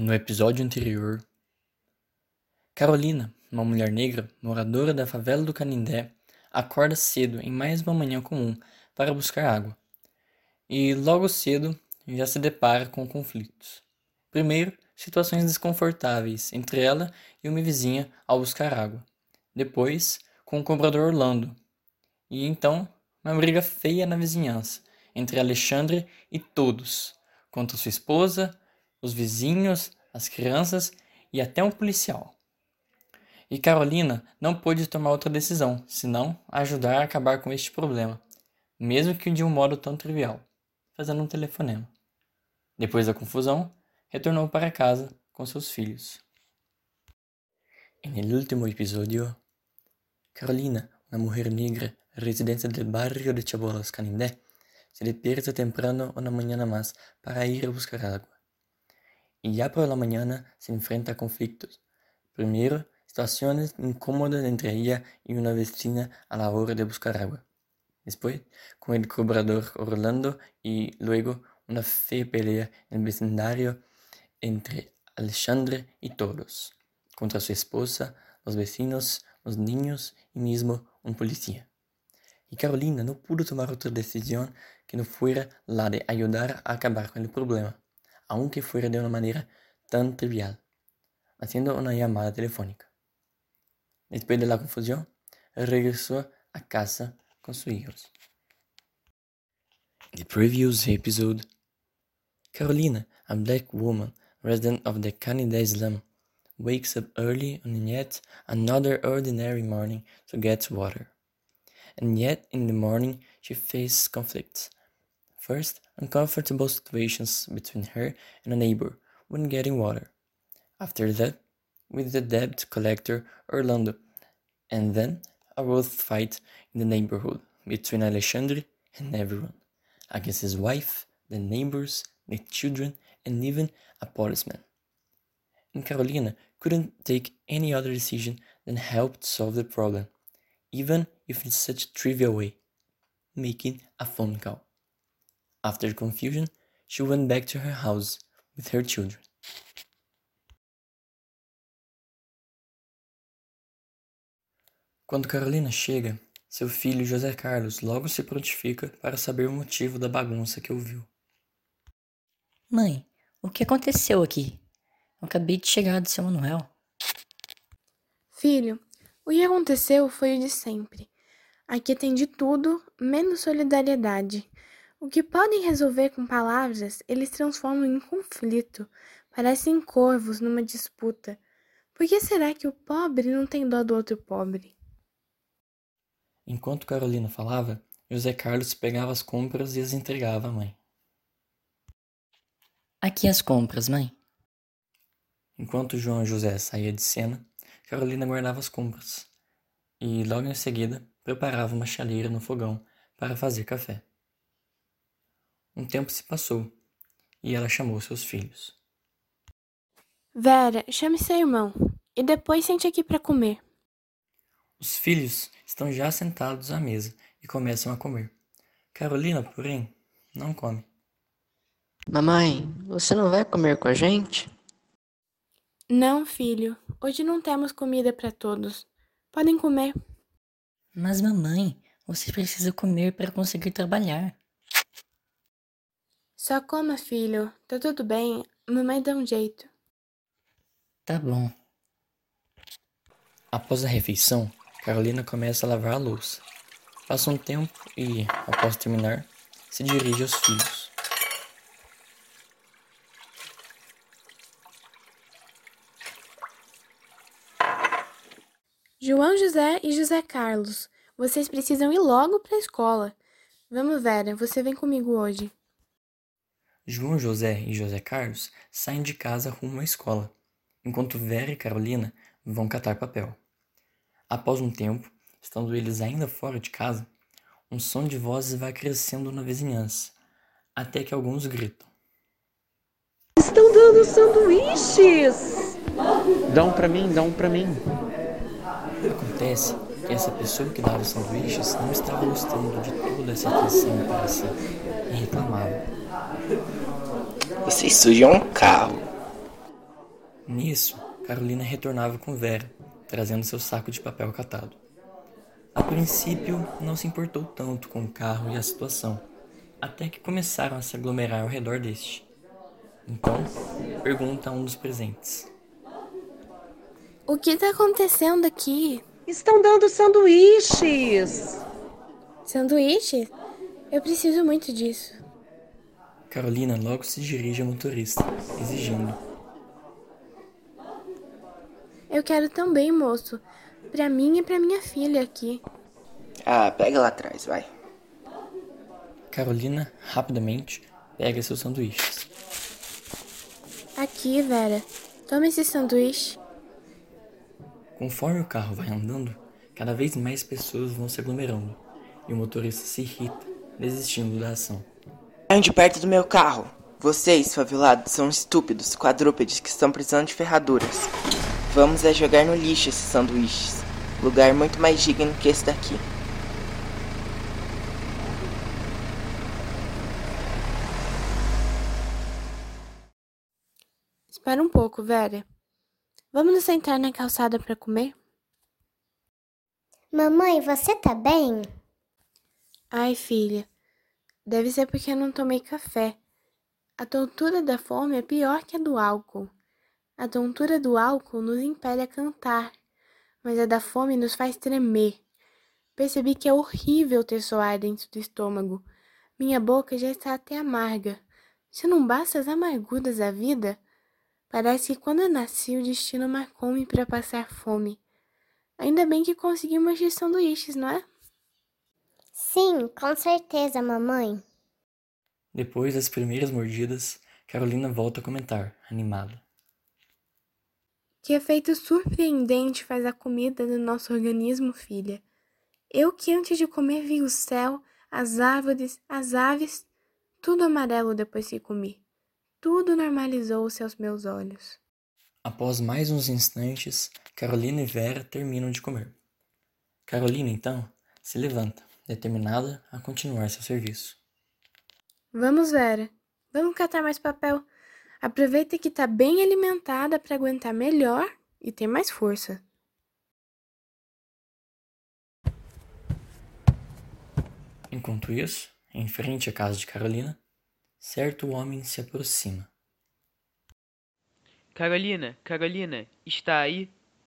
No episódio anterior, Carolina, uma mulher negra moradora da favela do Canindé, acorda cedo em mais uma manhã comum para buscar água. E logo cedo já se depara com conflitos. Primeiro, situações desconfortáveis entre ela e uma vizinha ao buscar água. Depois, com o cobrador Orlando. E então, uma briga feia na vizinhança entre Alexandre e todos, contra sua esposa, os vizinhos, as crianças e até um policial. E Carolina não pôde tomar outra decisão, senão ajudar a acabar com este problema, mesmo que de um modo tão trivial, fazendo um telefonema. Depois da confusão, retornou para casa com seus filhos. En último episódio, Carolina, uma mulher negra residente del barrio de Chabolas, Canindé, se despierta temprano una mañana más para ir buscar agua. Y ya por la mañana se enfrenta a conflictos. Primero, situaciones incómodas entre ella y una vecina a la hora de buscar agua. Después, con el cobrador Orlando y luego una fea pelea en el vecindario entre Alexandre y todos, contra su esposa, los vecinos, los niños y mismo un policía. Y Carolina no pudo tomar otra decisión que no fuera la de ayudar a acabar con el problema, aunque fuera de una manera tan trivial, haciendo una llamada telefónica. Después de la confusión, regresó a casa con sus hijos. The previous episode Carolina, a black woman resident of the Canada slum, wakes up early on yet another ordinary morning to get water. And yet in the morning she faces conflicts. First, uncomfortable situations between her and a neighbor when getting water. After that, with the debt collector Orlando, and then a rough fight in the neighborhood between Alexandre and everyone, against his wife, the neighbors, the children, and even a policeman. And Carolina couldn't take any other decision than help solve the problem, even if in such a trivial way, making a phone call. After confusion, she went back to her house with her children. Quando Carolina chega, seu filho José Carlos logo se prontifica para saber o motivo da bagunça que ouviu. Mãe, o que aconteceu aqui? Eu acabei de chegar do seu Manuel. Filho, o que aconteceu foi o de sempre. Aqui tem de tudo, menos solidariedade. O que podem resolver com palavras, eles transformam em conflito. Parecem corvos numa disputa. Por que será que o pobre não tem dó do outro pobre? Enquanto Carolina falava, José Carlos pegava as compras e as entregava à mãe. Aqui as compras, mãe. Enquanto João José saía de cena, Carolina guardava as compras e, logo em seguida, preparava uma chaleira no fogão para fazer café. Um tempo se passou e ela chamou seus filhos. Vera, chame seu irmão e depois sente aqui para comer. Os filhos estão já sentados à mesa e começam a comer. Carolina, porém, não come. Mamãe, você não vai comer com a gente? Não, filho. Hoje não temos comida para todos. Podem comer. Mas, mamãe, você precisa comer para conseguir trabalhar. Só coma, filho. Tá tudo bem. Mamãe dá um jeito. Tá bom. Após a refeição, Carolina começa a lavar a louça. Passa um tempo e, após terminar, se dirige aos filhos. João José e José Carlos, vocês precisam ir logo para a escola. Vamos, Vera, você vem comigo hoje. João José e José Carlos saem de casa rumo à escola, enquanto Vera e Carolina vão catar papel. Após um tempo, estando eles ainda fora de casa, um som de vozes vai crescendo na vizinhança, até que alguns gritam. Estão dando sanduíches! Dá um pra mim, dá um pra mim. Acontece que essa pessoa que dava os sanduíches não estava gostando de toda essa atenção para si e reclamava. Vocês sujam um carro. Nisso, Carolina retornava com Vera, trazendo seu saco de papel catado. A princípio, não se importou tanto com o carro e a situação, até que começaram a se aglomerar ao redor deste. Então, pergunta a um dos presentes: O que está acontecendo aqui? Estão dando sanduíches. Sanduíches? Eu preciso muito disso. Carolina logo se dirige ao motorista, exigindo: Eu quero também, moço. Pra mim e pra minha filha aqui. Ah, pega lá atrás, vai. Carolina, rapidamente, pega seus sanduíches. Aqui, Vera. Toma esse sanduíche. Conforme o carro vai andando, cada vez mais pessoas vão se aglomerando e o motorista se irrita, desistindo da ação. Saiam de perto do meu carro. Vocês, favelados, são estúpidos quadrúpedes que estão precisando de ferraduras. Vamos é jogar no lixo esses sanduíches. Lugar muito mais digno que esse daqui. Espera um pouco, Vera. Vamos nos sentar na calçada para comer? Mamãe, você tá bem? Ai, filha. Deve ser porque não tomei café. A tontura da fome é pior que a do álcool. A tontura do álcool nos impele a cantar, mas a da fome nos faz tremer. Percebi que é horrível ter soar dentro do estômago. Minha boca já está até amarga. Se não basta as amarguras da vida, parece que quando eu nasci o destino marcou-me para passar fome. Ainda bem que conseguimos esses sanduíches, não é? Sim, com certeza, mamãe. Depois das primeiras mordidas, Carolina volta a comentar, animada. Que efeito surpreendente faz a comida no nosso organismo, filha. Eu que antes de comer vi o céu, as árvores, as aves, tudo amarelo depois que comi. Tudo normalizou-se aos meus olhos. Após mais uns instantes, Carolina e Vera terminam de comer. Carolina, então, se levanta, determinada a continuar seu serviço. Vamos, Vera. Vamos catar mais papel. Aproveita que tá bem alimentada para aguentar melhor e ter mais força. Enquanto isso, em frente à casa de Carolina, certo homem se aproxima. Carolina, Carolina, está aí?